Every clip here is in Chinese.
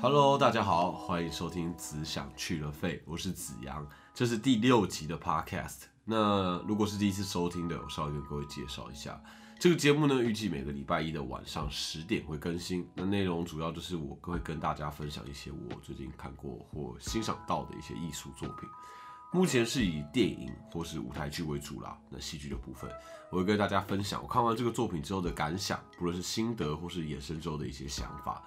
Hello，大家好，欢迎收听《子想去了肺》，我是子阳，这是第六集的 Podcast。那如果是第一次收听的，我稍微跟各位介绍一下，这个节目呢，预计每个礼拜一的晚上十点会更新。那内容主要就是我会跟大家分享一些我最近看过或欣赏到的一些艺术作品。目前是以电影或是舞台剧为主啦。那戏剧的部分，我会跟大家分享我看完这个作品之后的感想，不论是心得或是衍生之后的一些想法。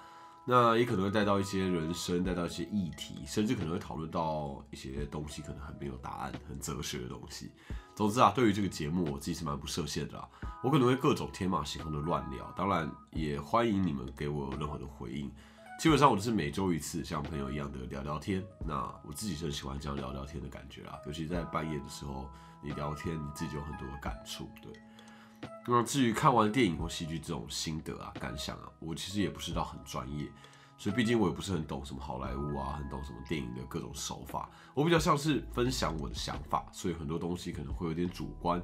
那也可能会带到一些人生，带到一些议题，甚至可能会讨论到一些东西，可能很没有答案、很哲学的东西。总之啊，对于这个节目，我自己是蛮不设限的啦。我可能会各种天马行空的乱聊，当然也欢迎你们给我任何的回应。基本上我都是每周一次，像朋友一样的聊聊天。那我自己是很喜欢这样聊聊天的感觉啦，尤其在半夜的时候，你聊天，你自己有很多的感触。对。那至于看完电影或戏剧这种心得啊、感想啊，我其实也不是到很专业，所以毕竟我也不是很懂什么好莱坞啊，很懂什么电影的各种手法。我比较像是分享我的想法，所以很多东西可能会有点主观。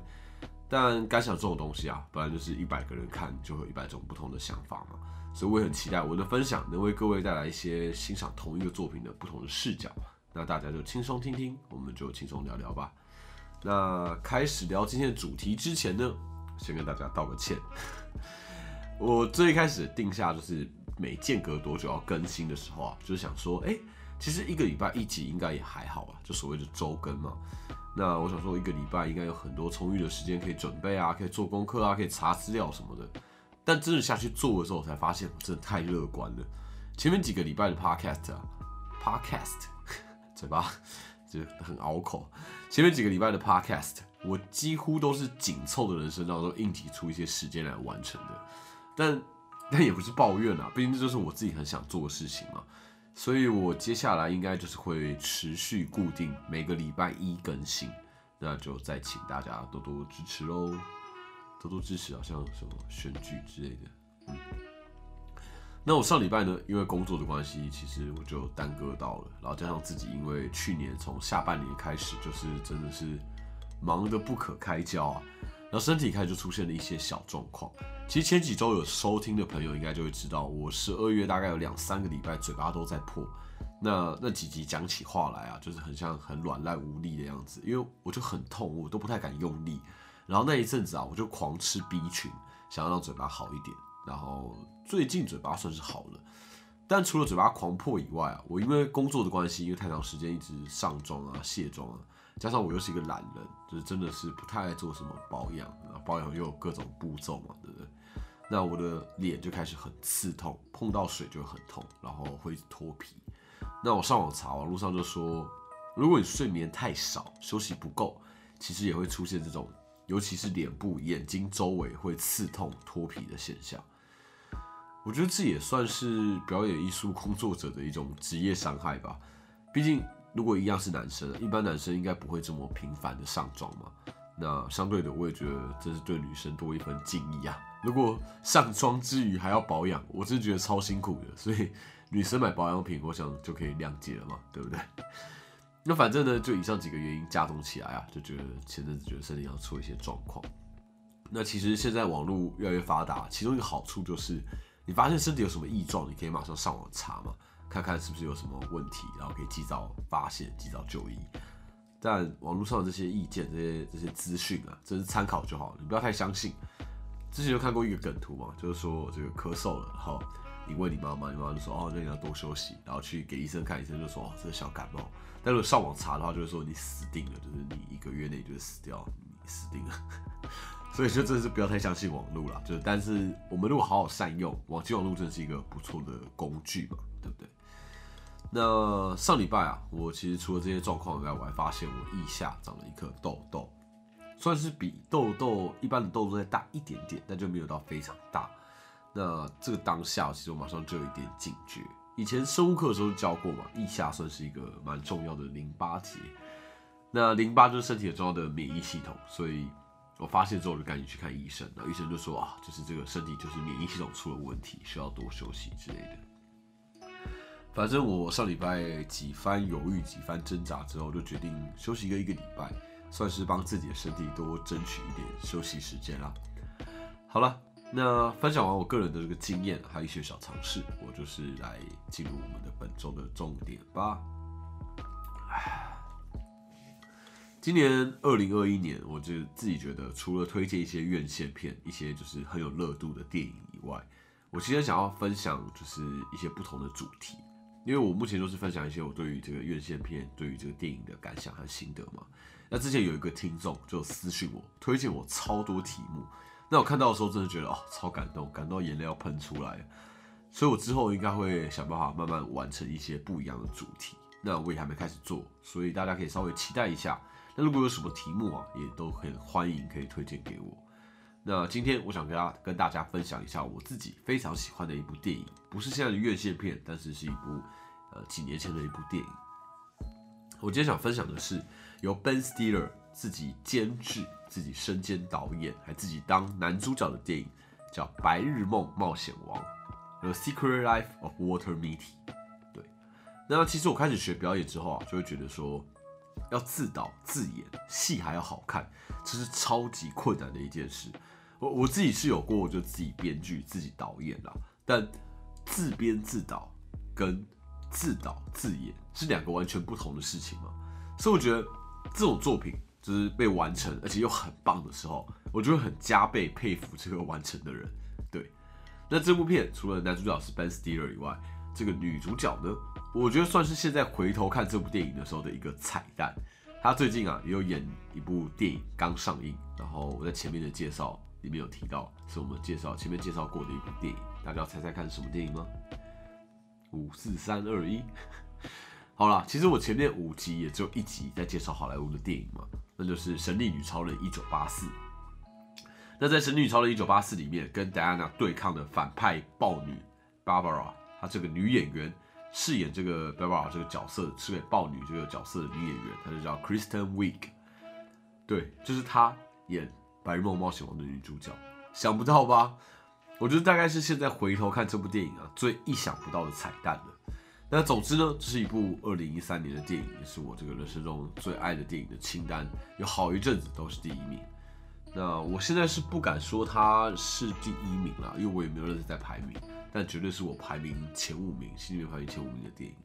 但感想这种东西啊，本来就是一百个人看就会有一百种不同的想法嘛。所以我也很期待我的分享能为各位带来一些欣赏同一个作品的不同的视角。那大家就轻松听听，我们就轻松聊聊吧。那开始聊今天的主题之前呢，先跟大家道个歉。我最一开始定下就是每间隔多久要更新的时候啊，就是想说，哎，其实一个礼拜一集应该也还好啊，就所谓的周更嘛。那我想说，一个礼拜应该有很多充裕的时间可以准备啊，可以做功课啊，可以查资料什么的。但真的下去做的时候，我才发现我真的太乐观了。前面几个礼拜的 podcast 啊，podcast 嘴巴 就很拗口。前面几个礼拜的 podcast，我几乎都是紧凑的人生当中硬挤出一些时间来完成的。但但也不是抱怨啊，毕竟这就是我自己很想做的事情嘛。所以我接下来应该就是会持续固定每个礼拜一更新，那就再请大家多多支持喽。多多支持啊，像什么选举之类的，嗯。那我上礼拜呢，因为工作的关系，其实我就耽搁到了，然后加上自己因为去年从下半年开始，就是真的是忙得不可开交啊，然后身体开始就出现了一些小状况。其实前几周有收听的朋友应该就会知道，我十二月大概有两三个礼拜嘴巴都在破，那那几集讲起话来啊，就是很像很软烂无力的样子，因为我就很痛，我都不太敢用力。然后那一阵子啊，我就狂吃 B 群，想要让嘴巴好一点。然后最近嘴巴算是好了，但除了嘴巴狂破以外啊，我因为工作的关系，因为太长时间一直上妆啊、卸妆啊，加上我又是一个懒人，就是真的是不太爱做什么保养，保养又有各种步骤嘛，对不对？那我的脸就开始很刺痛，碰到水就很痛，然后会脱皮。那我上网查，网络上就说，如果你睡眠太少，休息不够，其实也会出现这种。尤其是脸部、眼睛周围会刺痛、脱皮的现象，我觉得这也算是表演艺术工作者的一种职业伤害吧。毕竟，如果一样是男生，一般男生应该不会这么频繁的上妆嘛。那相对的，我也觉得这是对女生多一份敬意啊。如果上妆之余还要保养，我真觉得超辛苦的。所以，女生买保养品，我想就可以谅解了嘛，对不对？那反正呢，就以上几个原因加重起来啊，就觉得前阵子觉得身体要出一些状况。那其实现在网络越来越发达，其中一个好处就是，你发现身体有什么异状，你可以马上上网查嘛，看看是不是有什么问题，然后可以及早发现、及早就医。但网络上的这些意见、这些这些资讯啊，只是参考就好了，你不要太相信。之前有看过一个梗图嘛，就是说这个咳嗽了，然后你问你妈妈，你妈妈就说哦，那你要多休息，然后去给医生看，医生就说哦，这是小感冒。但如果上网查的话，就会说你死定了，就是你一个月内就会死掉，你死定了。所以就真的是不要太相信网络了。就，但是我们如果好好善用网际网络，真的是一个不错的工具嘛，对不对？那上礼拜啊，我其实除了这些状况以外，我还发现我腋下长了一颗痘痘，算是比痘痘一般的痘痘再大一点点，但就没有到非常大。那这个当下，其实我马上就有一点警觉。以前生物课的时候教过嘛，腋下算是一个蛮重要的淋巴结。那淋巴就是身体很重要的免疫系统，所以我发现之后就赶紧去看医生。然后医生就说啊，就是这个身体就是免疫系统出了问题，需要多休息之类的。反正我上礼拜几番犹豫、几番挣扎之后，就决定休息个一个礼拜，算是帮自己的身体多争取一点休息时间啦。好了。那分享完我个人的这个经验，还有一些小尝试，我就是来进入我们的本周的重点吧。今年二零二一年，我就自己觉得，除了推荐一些院线片、一些就是很有热度的电影以外，我其实想要分享就是一些不同的主题，因为我目前都是分享一些我对于这个院线片、对于这个电影的感想和心得嘛。那之前有一个听众就私信我，推荐我超多题目，那我看到的时候真的觉得哦，超感动，感到眼泪要喷出来。所以我之后应该会想办法慢慢完成一些不一样的主题。那我也还没开始做，所以大家可以稍微期待一下。那如果有什么题目啊，也都很欢迎可以推荐给我。那今天我想跟大跟大家分享一下我自己非常喜欢的一部电影，不是现在的院线片，但是是一部几年前的一部电影。我今天想分享的是由 Ben Stiller 自己监制、自己身兼导演，还自己当男主角的电影，叫《白日梦冒险王》（The Secret Life of Walter Mitty）。那其实我开始学表演之后啊，就会觉得说，要自导自演，戏还要好看，这是超级困难的一件事。我我自己是有过，就自己编剧、自己导演啦，但自编自导跟自导自演是两个完全不同的事情嘛。所以我觉得这种作品就是被完成，而且又很棒的时候，我就会很加倍佩服这个完成的人。对，那这部片除了男主角是 Ben Stiller 以外，这个女主角呢？我觉得算是现在回头看这部电影的时候的一个彩蛋。他最近啊也有演一部电影刚上映，然后我在前面的介绍里面有提到，是我们介绍前面介绍过的一部电影。大家要猜猜看是什么电影吗？五四三二一，好了，其实我前面五集也只有一集在介绍好莱坞的电影嘛，那就是《神力女超人一九八四》。那在《神力女超人一九八四》里面跟戴安娜对抗的反派豹女 Barbara，她这个女演员。饰演这个 Barbara 这个角色，饰演豹女这个角色的女演员，她就叫 Kristen Wiig。对，就是她演《白日梦冒险王》的女主角。想不到吧？我觉得大概是现在回头看这部电影啊，最意想不到的彩蛋了。那总之呢，这是一部二零一三年的电影，也是我这个人生中最爱的电影的清单，有好一阵子都是第一名。那我现在是不敢说它是第一名了，因为我也没有认真在排名。但绝对是我排名前五名，心里面排名前五名的电影。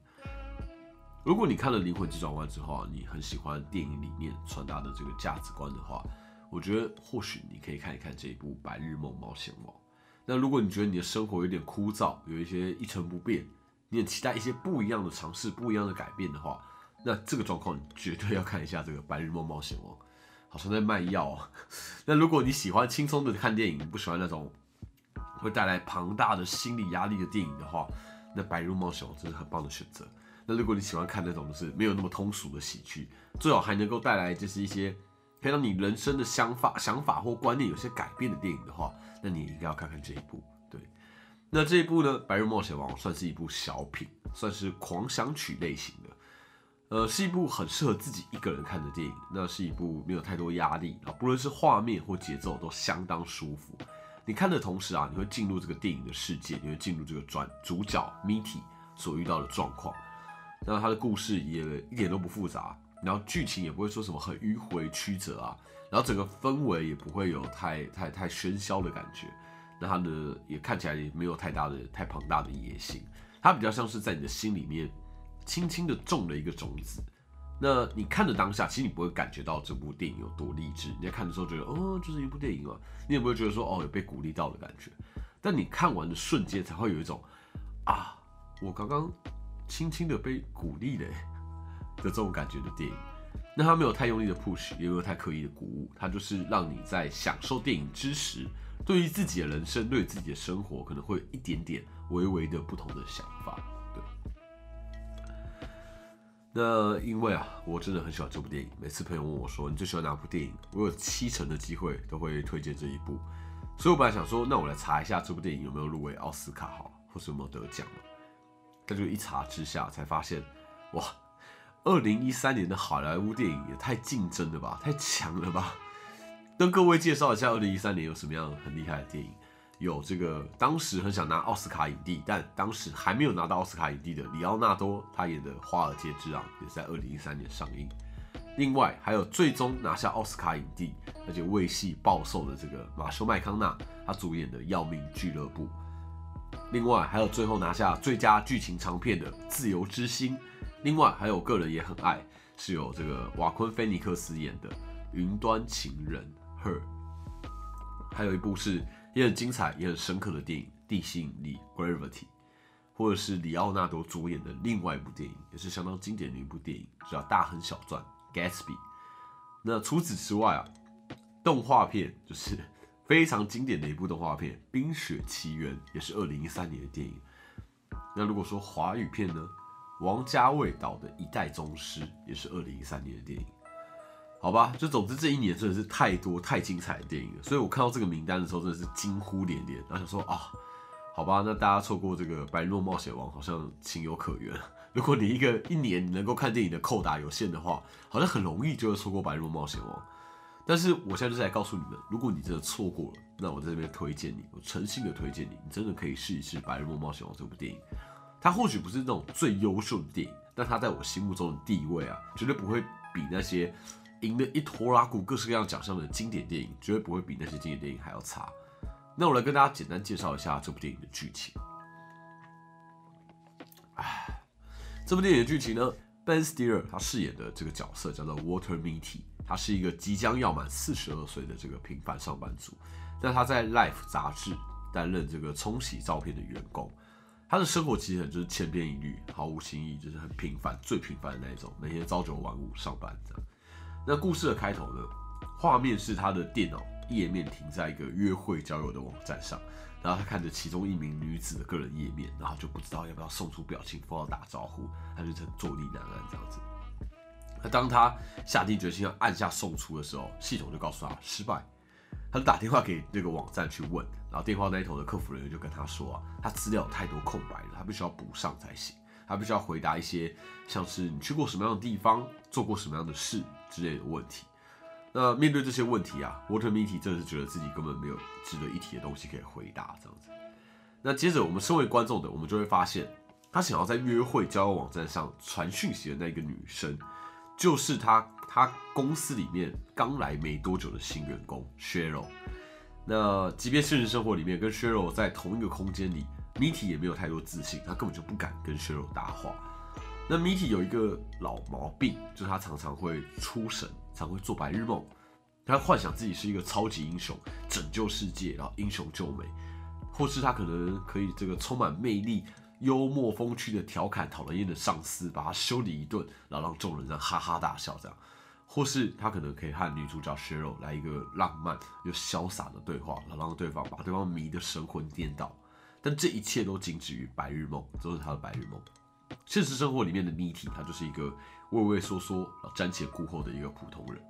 如果你看了《灵魂急转弯》之后啊，你很喜欢电影里面传达的这个价值观的话，我觉得或许你可以看一看这一部《白日梦冒险王》。那如果你觉得你的生活有点枯燥，有一些一成不变，你很期待一些不一样的尝试、不一样的改变的话，那这个状况你绝对要看一下这个《白日梦冒险王》，好像在卖药啊。那如果你喜欢轻松的看电影，不喜欢那种。会带来庞大的心理压力的电影的话，那《白日梦冒险王》真是很棒的选择。那如果你喜欢看那种就是没有那么通俗的喜剧，最好还能够带来就是一些可以让你人生的想法、想法或观念有些改变的电影的话，那你也应该要看看这一部。对，那这一部呢，《白日冒险王》算是一部小品，算是狂想曲类型的，呃，是一部很适合自己一个人看的电影。那是一部没有太多压力啊，不论是画面或节奏都相当舒服。你看的同时啊，你会进入这个电影的世界，你会进入这个转主角 Mitty 所遇到的状况。那他的故事也一点都不复杂，然后剧情也不会说什么很迂回曲折啊，然后整个氛围也不会有太太太喧嚣的感觉。那它的也看起来也没有太大的太庞大的野心，它比较像是在你的心里面轻轻的种了一个种子。那你看的当下，其实你不会感觉到这部电影有多励志。你在看的时候觉得，哦，就是一部电影啊，你也不会觉得说，哦，有被鼓励到的感觉。但你看完的瞬间，才会有一种，啊，我刚刚轻轻的被鼓励了的的这种感觉的电影。那它没有太用力的 push，也没有太刻意的鼓舞，它就是让你在享受电影之时，对于自己的人生，对自己的生活，可能会有一点点微微的不同的想法。对那因为啊，我真的很喜欢这部电影。每次朋友问我说你最喜欢哪部电影，我有七成的机会都会推荐这一部。所以我本来想说，那我来查一下这部电影有没有入围奥斯卡，好，或是有没有得奖但就一查之下才发现，哇，二零一三年的好莱坞电影也太竞争了吧，太强了吧！跟各位介绍一下，二零一三年有什么样很厉害的电影。有这个当时很想拿奥斯卡影帝，但当时还没有拿到奥斯卡影帝的里奥纳多，他演的《华尔街之狼》也在二零一三年上映。另外还有最终拿下奥斯卡影帝，而且为戏爆瘦的这个马修麦康纳，他主演的《要命俱乐部》。另外还有最后拿下最佳剧情长片的《自由之心》。另外还有个人也很爱，是有这个瓦昆菲尼克斯演的《云端情人》Her。还有一部是也很精彩也很深刻的电影《地心引力》Gravity。或者是里奥纳多主演的另外一部电影，也是相当经典的一部电影，叫《大亨小传》（Gatsby）。那除此之外啊，动画片就是 非常经典的一部动画片《冰雪奇缘》，也是二零一三年的电影。那如果说华语片呢，王家卫导的《一代宗师》也是二零一三年的电影。好吧，就总之这一年真的是太多太精彩的电影了，所以我看到这个名单的时候真的是惊呼连连，然后想说啊。好吧，那大家错过这个《白日梦冒险王》好像情有可原。如果你一个一年能够看电影的扣打有限的话，好像很容易就会错过《白日梦冒险王》。但是我现在就是来告诉你们，如果你真的错过了，那我在这边推荐你，我诚心的推荐你，你真的可以试一试《白日梦冒险王》这部电影。它或许不是那种最优秀的电影，但它在我心目中的地位啊，绝对不会比那些赢得一坨拉古各式各样奖项的经典电影，绝对不会比那些经典电影还要差。那我来跟大家简单介绍一下这部电影的剧情。哎，这部电影的剧情呢，Ben Stiller 他饰演的这个角色叫做 Water Mitty，他是一个即将要满四十二岁的这个平凡上班族。那他在 Life 杂志担任这个冲洗照片的员工，他的生活其实很就是千篇一律，毫无新意，就是很平凡，最平凡的那一种，每天朝九晚五上班这样。那故事的开头呢，画面是他的电脑。页面停在一个约会交友的网站上，然后他看着其中一名女子的个人页面，然后就不知道要不要送出表情符号打招呼，他就很坐立难安这样子。那当他下定决心要按下送出的时候，系统就告诉他失败。他就打电话给那个网站去问，然后电话那一头的客服人员就跟他说啊，他资料太多空白了，他必须要补上才行，他必须要回答一些像是你去过什么样的地方，做过什么样的事之类的问题。那面对这些问题啊，Water Mitty 真的是觉得自己根本没有值得一提的东西可以回答，这样子。那接着我们身为观众的，我们就会发现，他想要在约会交友网站上传讯息的那个女生，就是他他公司里面刚来没多久的新员工 Cheryl。那即便现实生活里面跟 Cheryl 在同一个空间里，Mitty 也没有太多自信，他根本就不敢跟 Cheryl 搭话。那 Mitty 有一个老毛病，就是他常常会出神。常会做白日梦，他幻想自己是一个超级英雄，拯救世界，然后英雄救美，或是他可能可以这个充满魅力、幽默风趣的调侃讨人厌的上司，把他修理一顿，然后让众人这样哈哈大笑这样，或是他可能可以和女主角 Cheryl 来一个浪漫又潇洒的对话，然后让对方把对方迷得神魂颠倒，但这一切都仅止于白日梦，都是他的白日梦。现实生活里面的 Mitty，他就是一个。畏畏缩缩、瞻前顾后的一个普通人。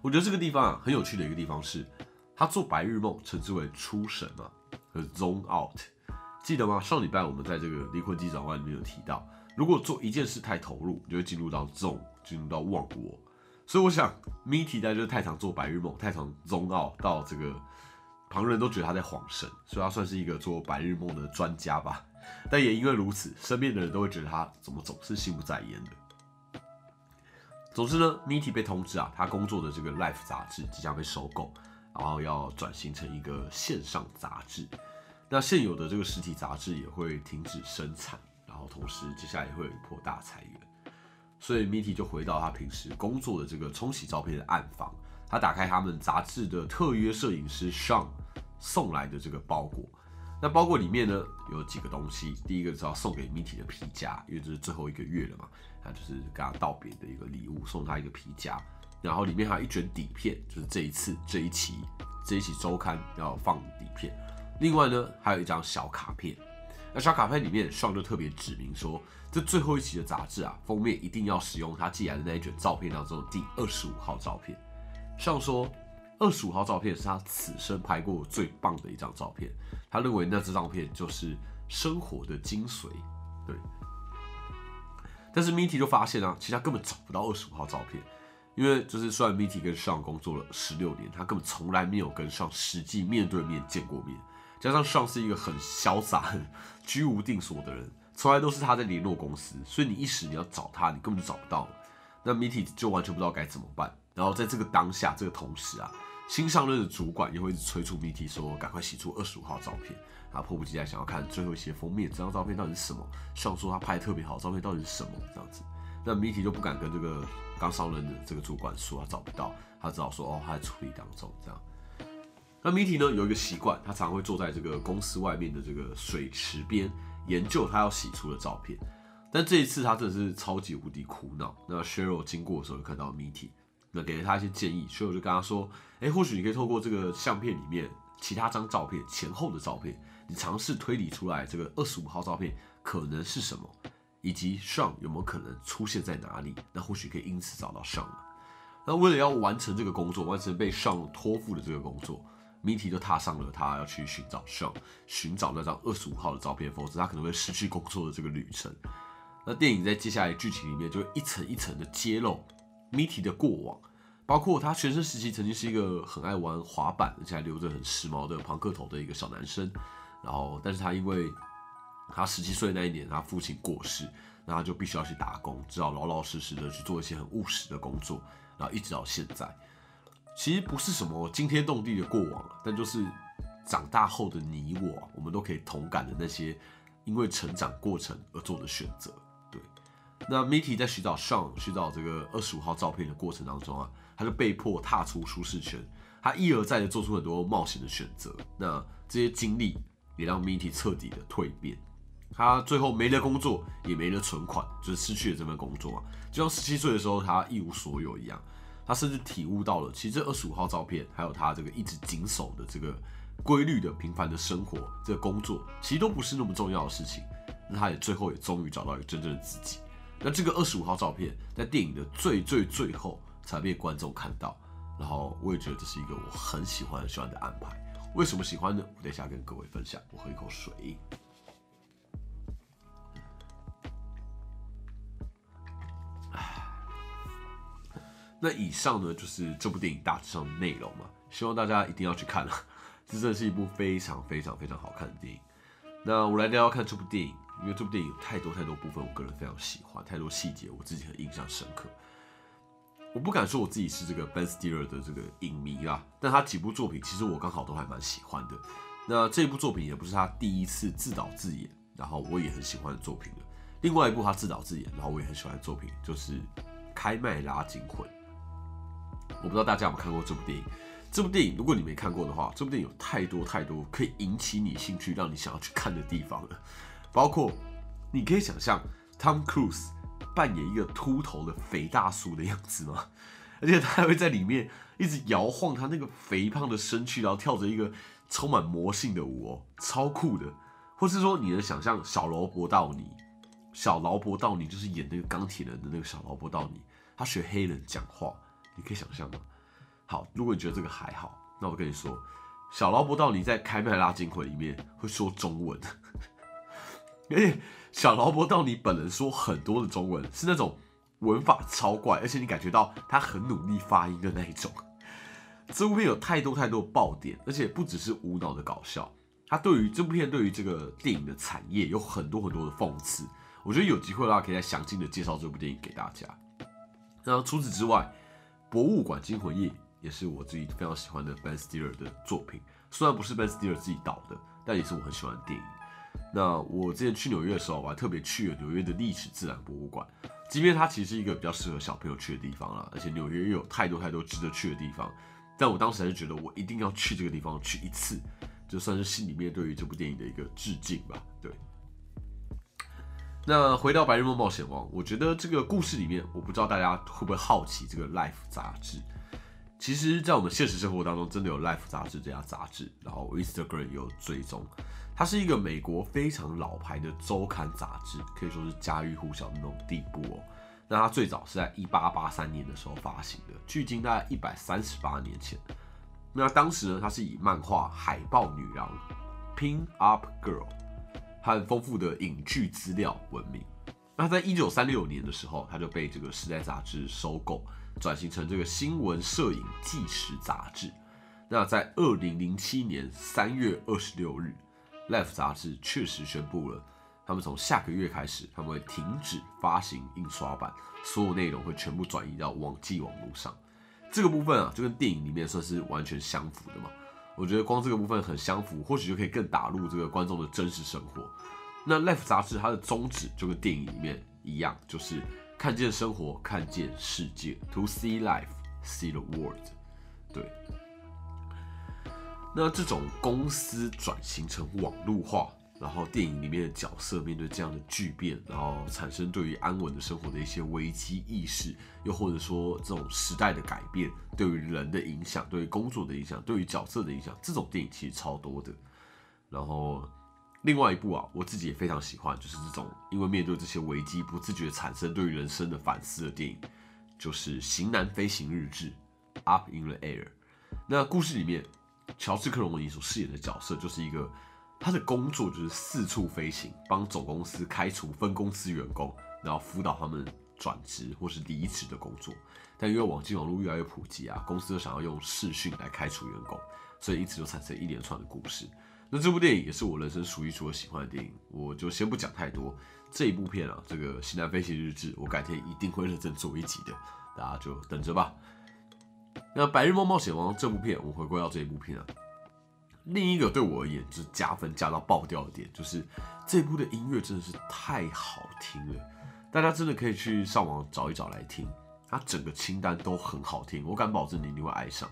我觉得这个地方啊，很有趣的一个地方是，他做白日梦称之为出神嘛，和 zone out，记得吗？上礼拜我们在这个离婚机转弯里面有提到，如果做一件事太投入，就会进入到 zone，进入到忘我。所以我想，Mitty 在就是太常做白日梦，太常 zone out 到这个旁人都觉得他在晃神，所以他算是一个做白日梦的专家吧。但也因为如此，身边的人都会觉得他怎么总是心不在焉的。总之呢，Mitty 被通知啊，他工作的这个 Life 杂志即将被收购，然后要转型成一个线上杂志。那现有的这个实体杂志也会停止生产，然后同时接下来也会有一波大裁员。所以 Mitty 就回到他平时工作的这个冲洗照片的暗房，他打开他们杂志的特约摄影师 Sean 送来的这个包裹。那包裹里面呢有几个东西，第一个是要送给 Mitty 的皮夹，因为这是最后一个月了嘛。那就是跟他道别的一个礼物，送他一个皮夹，然后里面还有一卷底片，就是这一次这一期这一期周刊要放底片。另外呢，还有一张小卡片。那小卡片里面，上就特别指明说，这最后一期的杂志啊，封面一定要使用他寄来的那一卷照片当中第二十五号照片。上说，二十五号照片是他此生拍过最棒的一张照片，他认为那张照片就是生活的精髓。对。但是 Mitty 就发现啊，其实他根本找不到二十五号照片，因为就是虽然 Mitty 跟上工作了十六年，他根本从来没有跟上实际面对面见过面。加上上是一个很潇洒、很居无定所的人，从来都是他在联络公司，所以你一时你要找他，你根本就找不到。那 Mitty 就完全不知道该怎么办。然后在这个当下，这个同时啊，新上任的主管又会一直催促 Mitty 说：“赶快洗出二十五号照片。”他迫不及待想要看最后一些封面，这张照片到底是什么？上说他拍的特别好，照片到底是什么？这样子，那 Mitty 就不敢跟这个刚上任的这个主管说他找不到，他只好说：“哦，他在处理当中。”这样。那 Mitty 呢有一个习惯，他常会坐在这个公司外面的这个水池边研究他要洗出的照片。但这一次他真的是超级无敌苦恼。那 Sheryl 经过的时候就看到 Mitty，那给了他一些建议。Sheryl 就跟他说：“哎，或许你可以透过这个相片里面其他张照片前后的照片。”你尝试推理出来这个二十五号照片可能是什么，以及上有没有可能出现在哪里？那或许可以因此找到上。那为了要完成这个工作，完成被上托付的这个工作，谜题就踏上了他要去寻找上，寻找那张二十五号的照片，否则他可能会失去工作的这个旅程。那电影在接下来剧情里面就会一层一层的揭露谜题的过往，包括他学生时期曾经是一个很爱玩滑板，而且还留着很时髦的庞克头的一个小男生。然后，但是他因为他十七岁那一年，他父亲过世，那他就必须要去打工，只好老老实实的去做一些很务实的工作，然后一直到现在，其实不是什么惊天动地的过往，但就是长大后的你我，我们都可以同感的那些因为成长过程而做的选择。对，那 Mitty 在寻找上寻找这个二十五号照片的过程当中啊，他就被迫踏出舒适圈，他一而再的做出很多冒险的选择，那这些经历。也让 Mitty 彻底的蜕变，他最后没了工作，也没了存款，就是失去了这份工作嘛，就像十七岁的时候他一无所有一样。他甚至体悟到了，其实这二十五号照片，还有他这个一直谨守的这个规律的平凡的生活，这个工作，其实都不是那么重要的事情。那他也最后也终于找到一个真正的自己。那这个二十五号照片，在电影的最最最后才被观众看到，然后我也觉得这是一个我很喜欢很喜欢的安排。为什么喜欢呢？我等一下跟各位分享。我喝一口水。那以上呢就是这部电影大致上的内容嘛，希望大家一定要去看了。这真的是一部非常非常非常好看的电影。那我来聊聊看这部电影，因为这部电影有太多太多部分，我个人非常喜欢，太多细节我自己很印象深刻。我不敢说我自己是这个 Ben Stiller 的这个影迷啦，但他几部作品其实我刚好都还蛮喜欢的。那这部作品也不是他第一次自导自演，然后我也很喜欢的作品了。另外一部他自导自演，然后我也很喜欢的作品就是《开麦拉惊魂》。我不知道大家有没有看过这部电影？这部电影如果你没看过的话，这部电影有太多太多可以引起你兴趣、让你想要去看的地方了。包括你可以想象 Tom Cruise。扮演一个秃头的肥大叔的样子吗？而且他还会在里面一直摇晃他那个肥胖的身躯，然后跳着一个充满魔性的舞哦，超酷的。或是说，你能想象小劳勃道尼，小劳勃道尼就是演那个钢铁人的那个小劳勃道尼，他学黑人讲话，你可以想象吗？好，如果你觉得这个还好，那我跟你说，小劳勃道尼在《开麦拉惊魂》里面会说中文，而且。小劳勃道尼本人说很多的中文是那种文法超怪，而且你感觉到他很努力发音的那一种。这部片有太多太多爆点，而且不只是无脑的搞笑，他对于这部片对于这个电影的产业有很多很多的讽刺。我觉得有机会的话，可以再详尽的介绍这部电影给大家。那除此之外，《博物馆惊魂夜》也是我自己非常喜欢的 Ben Stiller 的作品，虽然不是 Ben Stiller 自己导的，但也是我很喜欢的电影。那我之前去纽约的时候，我还特别去了纽约的历史自然博物馆。即便它其实是一个比较适合小朋友去的地方啦，而且纽约又有太多太多值得去的地方，但我当时还是觉得我一定要去这个地方去一次，就算是心里面对于这部电影的一个致敬吧。对。那回到《白日梦冒险王》，我觉得这个故事里面，我不知道大家会不会好奇这个《Life》杂志。其实，在我们现实生活当中，真的有《Life》杂志这家杂志，然后 Instagram 有追踪。它是一个美国非常老牌的周刊杂志，可以说是家喻户晓的那种地步哦。那它最早是在一八八三年的时候发行的，距今大概一百三十八年前。那当时呢，它是以漫画《海豹女郎》（Pin Up Girl） 和丰富的影剧资料闻名。那在一九三六年的时候，它就被这个时代杂志收购，转型成这个新闻摄影纪实杂志。那在二零零七年三月二十六日。Life 杂志确实宣布了他们从下个月开始，他们会停止发行印刷版，所有内容会全部转移到网际网络上。这个部分啊，就跟电影里面算是完全相符的嘛。我觉得光这个部分很相符，或许就可以更打入这个观众的真实生活。那《Life》杂志它的宗旨就跟电影里面一样，就是看见生活，看见世界，To see life, see the world。对。那这种公司转型成网络化，然后电影里面的角色面对这样的巨变，然后产生对于安稳的生活的一些危机意识，又或者说这种时代的改变对于人的影响，对于工作的影响，对于角色的影响，这种电影其实超多的。然后另外一部啊，我自己也非常喜欢，就是这种因为面对这些危机不自觉产生对于人生的反思的电影，就是《型男飞行日志》（Up in the Air）。那故事里面。乔治·克隆尼所饰演的角色就是一个，他的工作就是四处飞行，帮总公司开除分公司员工，然后辅导他们转职或是离职的工作。但因为网际网络越来越普及啊，公司就想要用视讯来开除员工，所以因此就产生一连串的故事。那这部电影也是我人生数一数二喜欢的电影，我就先不讲太多。这一部片啊，这个《西南飞行日志》，我改天一定会认真做一集的，大家就等着吧。那《白日梦冒险王》这部片，我们回归到这一部片啊。另一个对我而言就是加分加到爆掉的点，就是这部的音乐真的是太好听了。大家真的可以去上网找一找来听，它整个清单都很好听，我敢保证你一定会爱上。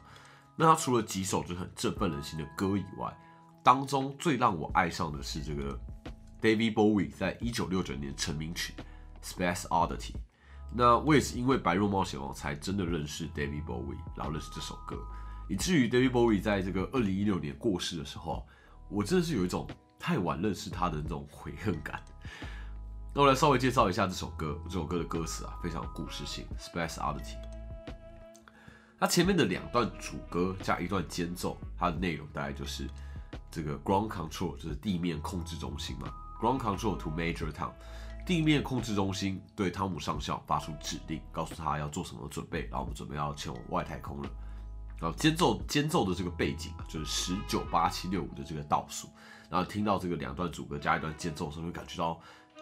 那它除了几首就很振奋人心的歌以外，当中最让我爱上的是这个 David Bowie 在一九六九年成名曲《Space Oddity》。那我也是因为《白日冒险王》才真的认识 David Bowie，然后认识这首歌，以至于 David Bowie 在这个二零一六年过世的时候，我真的是有一种太晚认识他的那种悔恨感。那我来稍微介绍一下这首歌，这首歌的歌词啊，非常有故事性。Space Oddity，它前面的两段主歌加一段间奏，它的内容大概就是这个 Ground Control 就是地面控制中心嘛，Ground Control to Major Tom。地面控制中心对汤姆上校发出指令，告诉他要做什么准备，然后我们准备要前往外太空了。然后间奏间奏的这个背景啊，就是十九八七六五的这个倒数。然后听到这个两段主歌加一段间奏的时候，会感觉到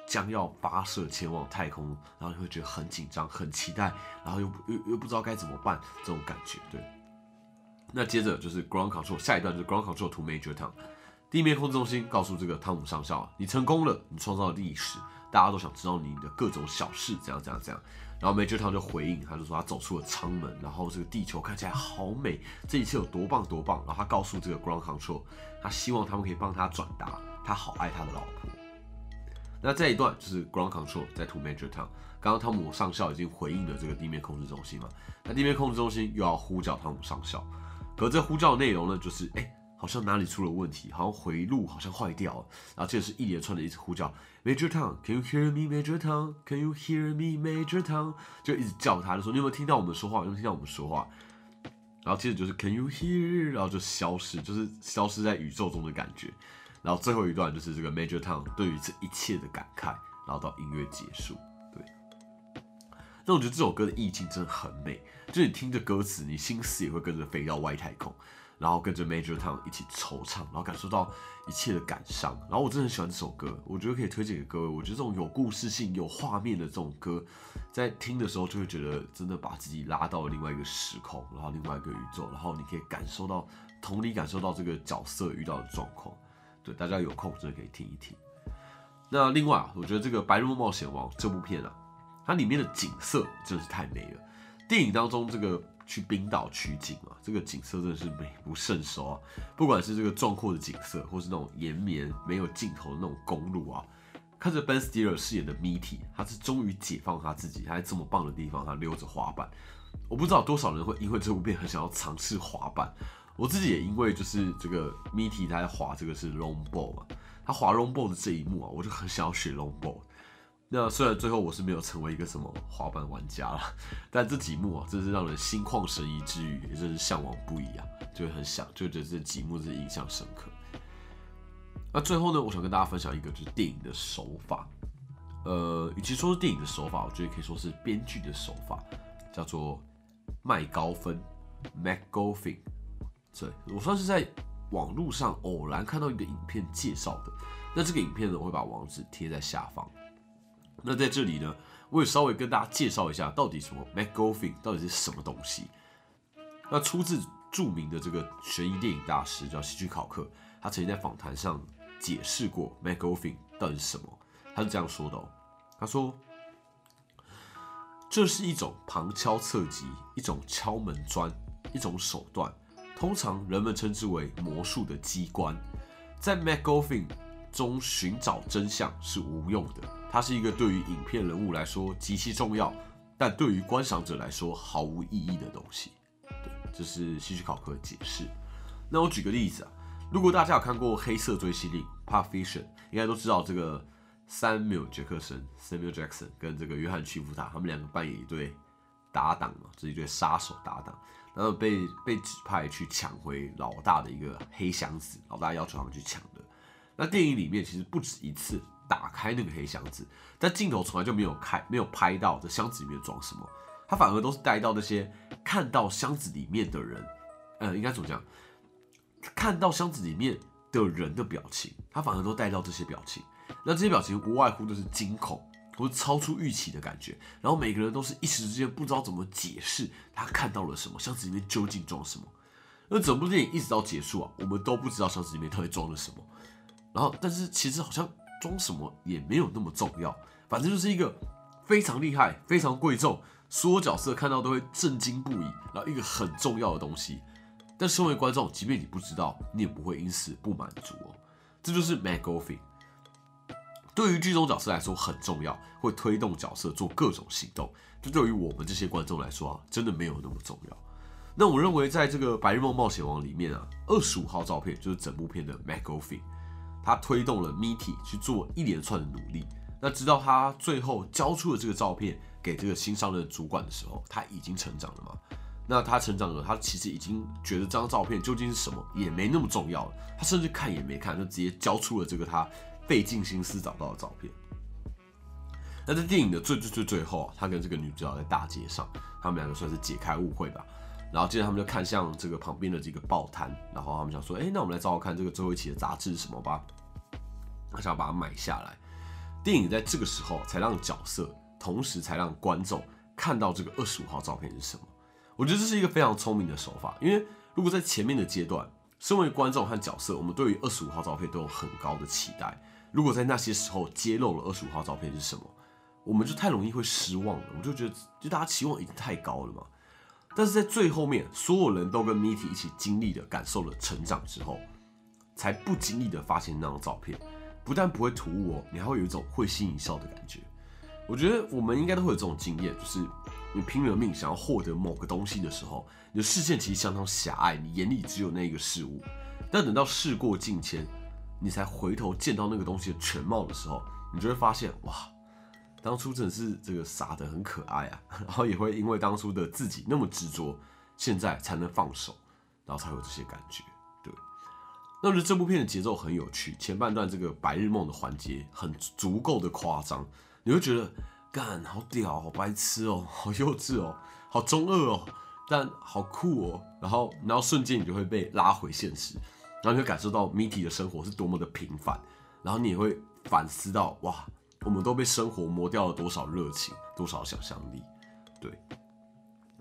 将要发射前往太空，然后你会觉得很紧张、很期待，然后又又又不知道该怎么办这种感觉。对。那接着就是 Ground Control，下一段就是 Ground Control to Major Tom，地面控制中心告诉这个汤姆上校，啊你成功了，你创造了历史。大家都想知道你的各种小事，怎样怎样怎样。然后 Major Tom 就回应，他就说他走出了舱门，然后这个地球看起来好美，这一切有多棒多棒。然后他告诉这个 Ground Control，他希望他们可以帮他转达，他好爱他的老婆。那这一段就是 Ground Control 在 To Major Tom，刚刚汤姆上校已经回应了这个地面控制中心嘛？那地面控制中心又要呼叫汤姆上校，可这呼叫内容呢，就是哎。好像哪里出了问题，好像回路好像坏掉了，然后接着是一连串的一直呼叫，Major Tom，Can you hear me，Major Tom？Can you hear me，Major Tom？就一直叫他，就说你有没有听到我们说话？有没有听到我们说话？然后接着就是 Can you hear？然后就消失，就是消失在宇宙中的感觉。然后最后一段就是这个 Major Tom 对于这一切的感慨，然后到音乐结束。对，那我觉得这首歌的意境真的很美，就你听着歌词，你心思也会跟着飞到外太空。然后跟着 Major Tom 一起惆怅，然后感受到一切的感伤。然后我真的很喜欢这首歌，我觉得可以推荐给各位。我觉得这种有故事性、有画面的这种歌，在听的时候就会觉得真的把自己拉到了另外一个时空，然后另外一个宇宙，然后你可以感受到同理，感受到这个角色遇到的状况。对，大家有空真的可以听一听。那另外啊，我觉得这个《白日梦冒险王》这部片啊，它里面的景色真是太美了。电影当中这个。去冰岛取景嘛，这个景色真的是美不胜收啊！不管是这个壮阔的景色，或是那种延绵没有尽头的那种公路啊，看着 Ben Stiller 饰演的 Mitty，他是终于解放他自己，他在这么棒的地方，他溜着滑板。我不知道多少人会因为这部片很想要尝试滑板，我自己也因为就是这个 Mitty 他在滑这个是 Longboard 嘛，他滑 Longboard 的这一幕啊，我就很想要学 Longboard。那虽然最后我是没有成为一个什么滑板玩家了，但这几幕啊，真是让人心旷神怡之余，也真是向往不已啊，就会很想，就觉得这几幕是印象深刻。那最后呢，我想跟大家分享一个就是电影的手法，呃，与其说是电影的手法，我觉得可以说是编剧的手法，叫做麦高芬 （MacGoffin）。对我算是在网络上偶然看到一个影片介绍的。那这个影片呢，我会把网址贴在下方。那在这里呢，我也稍微跟大家介绍一下，到底什么 MacGuffin 到底是什么东西。那出自著名的这个悬疑电影大师叫希区考克，他曾经在访谈上解释过 MacGuffin 到底是什么。他是这样说的哦，他说。这是一种旁敲侧击，一种敲门砖，一种手段。通常人们称之为魔术的机关。在 MacGuffin 中寻找真相是无用的，它是一个对于影片人物来说极其重要，但对于观赏者来说毫无意义的东西。对，这是希区考克的解释。那我举个例子啊，如果大家有看过《黑色追击令》（Pulp Fiction），应该都知道这个。Samuel 杰克森 （Samuel Jackson） 跟这个约翰·屈服塔，他们两个扮演一对搭档嘛，是一对杀手搭档，然后被被指派去抢回老大的一个黑箱子，老大要求他们去抢的。那电影里面其实不止一次打开那个黑箱子，但镜头从来就没有开，没有拍到这箱子里面装什么，他反而都是带到那些看到箱子里面的人，呃，应该怎么讲？看到箱子里面的人的表情，他反而都带到这些表情。那这些表情无外乎都是惊恐或者超出预期的感觉，然后每个人都是一时之间不知道怎么解释他看到了什么，箱子里面究竟装什么。那整部电影一直到结束啊，我们都不知道箱子里面到底装了什么。然后，但是其实好像装什么也没有那么重要，反正就是一个非常厉害、非常贵重，所有角色看到都会震惊不已，然后一个很重要的东西。但身为观众，即便你不知道，你也不会因此不满足哦。这就是 MacGuffin。对于剧中角色来说很重要，会推动角色做各种行动。这对于我们这些观众来说啊，真的没有那么重要。那我认为，在这个《白日梦冒险王》里面啊，二十五号照片就是整部片的 MacGuffin，他推动了 Mitty 去做一连串的努力。那直到他最后交出了这个照片给这个新上任主管的时候，他已经成长了嘛？那他成长了，他其实已经觉得这张照片究竟是什么也没那么重要了。他甚至看也没看，就直接交出了这个他。费尽心思找到的照片。那在电影的最最最最后啊，他跟这个女主角在大街上，他们两个算是解开误会吧。然后接着他们就看向这个旁边的这个报摊，然后他们想说：“哎，那我们来找找看这个最后一期的杂志是什么吧。”他想要把它买下来。电影在这个时候才让角色，同时才让观众看到这个二十五号照片是什么。我觉得这是一个非常聪明的手法，因为如果在前面的阶段，身为观众和角色，我们对于二十五号照片都有很高的期待。如果在那些时候揭露了二十五号照片是什么，我们就太容易会失望了。我就觉得，就大家期望已经太高了嘛。但是在最后面，所有人都跟 Mitty 一起经历的、感受了成长之后，才不经意的发现那张照片，不但不会突兀哦，你还会有一种会心一笑的感觉。我觉得我们应该都会有这种经验，就是你拼了命想要获得某个东西的时候，你的视线其实相当狭隘，你眼里只有那个事物。但等到事过境迁。你才回头见到那个东西的全貌的时候，你就会发现，哇，当初真的是这个傻的很可爱啊，然后也会因为当初的自己那么执着，现在才能放手，然后才有这些感觉。对，那我觉得这部片的节奏很有趣，前半段这个白日梦的环节很足够的夸张，你会觉得干好屌，好白痴哦，好幼稚哦，好中二哦，但好酷哦，然后然后瞬间你就会被拉回现实。然后你会感受到 Mitty 的生活是多么的平凡，然后你也会反思到，哇，我们都被生活磨掉了多少热情，多少想象力。对，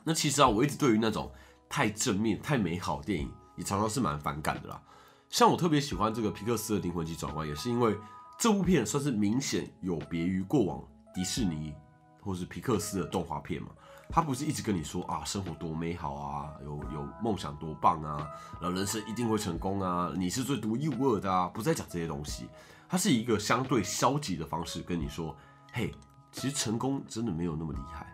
那其实啊，我一直对于那种太正面、太美好的电影，也常常是蛮反感的啦。像我特别喜欢这个皮克斯的《灵魂级转换》，也是因为这部片算是明显有别于过往迪士尼或是皮克斯的动画片嘛。他不是一直跟你说啊，生活多美好啊，有有梦想多棒啊，然后人生一定会成功啊，你是最独一无二的啊，不再讲这些东西。他是以一个相对消极的方式跟你说，嘿，其实成功真的没有那么厉害，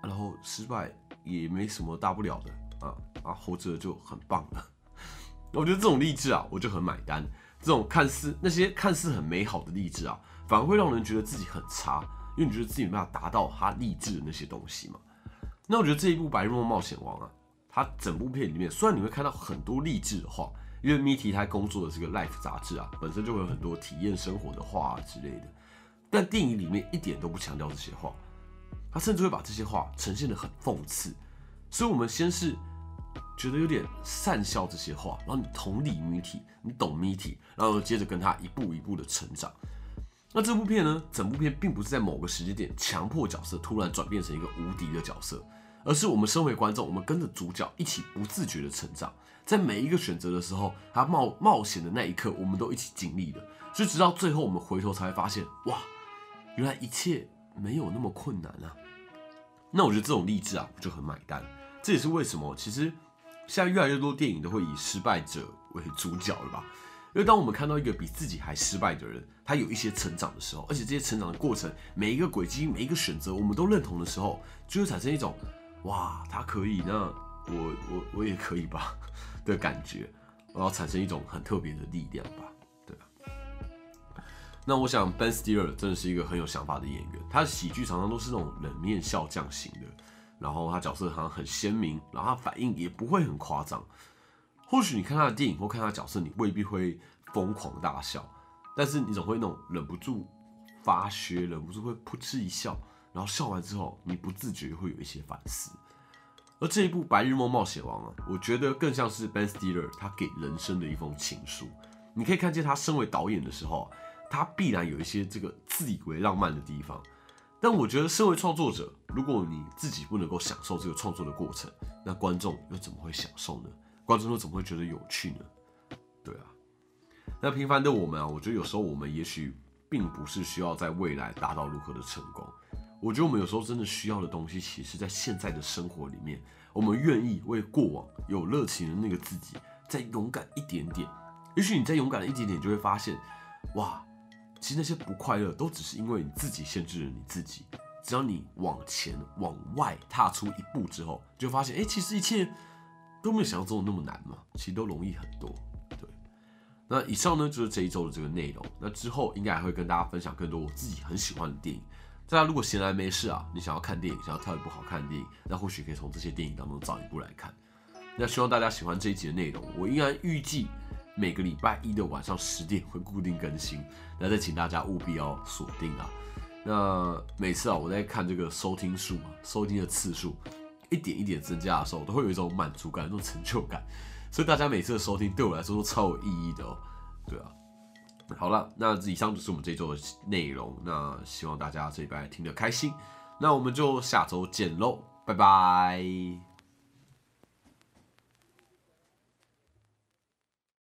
然后失败也没什么大不了的啊啊，活着就很棒了。我觉得这种励志啊，我就很买单。这种看似那些看似很美好的励志啊，反而会让人觉得自己很差，因为你觉得自己没办法达到他励志的那些东西嘛。那我觉得这一部《白日梦冒险王》啊，它整部片里面虽然你会看到很多励志的话，因为 Mitty 他工作的这个 Life 杂志啊，本身就会有很多体验生活的话之类的，但电影里面一点都不强调这些话，他甚至会把这些话呈现的很讽刺，所以我们先是觉得有点善笑这些话，然后你同理谜题，你懂谜题，然后接着跟他一步一步的成长。那这部片呢，整部片并不是在某个时间点强迫角色突然转变成一个无敌的角色，而是我们身为观众，我们跟着主角一起不自觉的成长，在每一个选择的时候，他冒冒险的那一刻，我们都一起经历了，就直到最后我们回头才会发现，哇，原来一切没有那么困难啊。那我觉得这种励志啊，我就很买单。这也是为什么，其实现在越来越多电影都会以失败者为主角了吧？因为当我们看到一个比自己还失败的人，他有一些成长的时候，而且这些成长的过程，每一个轨迹、每一个选择，我们都认同的时候，就会产生一种哇，他可以，那我我我也可以吧的感觉，然后产生一种很特别的力量吧，对吧？那我想 Ben Stiller 真的是一个很有想法的演员，他的喜剧常常都是那种冷面笑匠型的，然后他角色好像很鲜明，然后他反应也不会很夸张。或许你看他的电影或看他角色，你未必会疯狂大笑，但是你总会那种忍不住发噱，忍不住会噗嗤一笑，然后笑完之后，你不自觉会有一些反思。而这一部《白日梦冒险王》啊，我觉得更像是 Ben Stiller 他给人生的一封情书。你可以看见他身为导演的时候，他必然有一些这个自以为浪漫的地方，但我觉得身为创作者，如果你自己不能够享受这个创作的过程，那观众又怎么会享受呢？观众又怎么会觉得有趣呢？对啊，那平凡的我们啊，我觉得有时候我们也许并不是需要在未来达到如何的成功。我觉得我们有时候真的需要的东西，其实在现在的生活里面，我们愿意为过往有热情的那个自己再勇敢一点点。也许你再勇敢了一点点，就会发现，哇，其实那些不快乐都只是因为你自己限制了你自己。只要你往前往外踏出一步之后，就发现，哎，其实一切。都没有想象中的那么难嘛，其实都容易很多。对，那以上呢就是这一周的这个内容。那之后应该还会跟大家分享更多我自己很喜欢的电影。大家如果闲来没事啊，你想要看电影，想要挑一部好看的电影，那或许可以从这些电影当中找一部来看。那希望大家喜欢这一集的内容。我依然预计每个礼拜一的晚上十点会固定更新。那再请大家务必要锁定啊。那每次啊我在看这个收听数嘛，收听的次数。一点一点增加的时候，都会有一种满足感、那种成就感，所以大家每次的收听对我来说都超有意义的哦。对啊，好了，那以上就是我们这周的内容。那希望大家这礼拜听得开心。那我们就下周见喽，拜拜。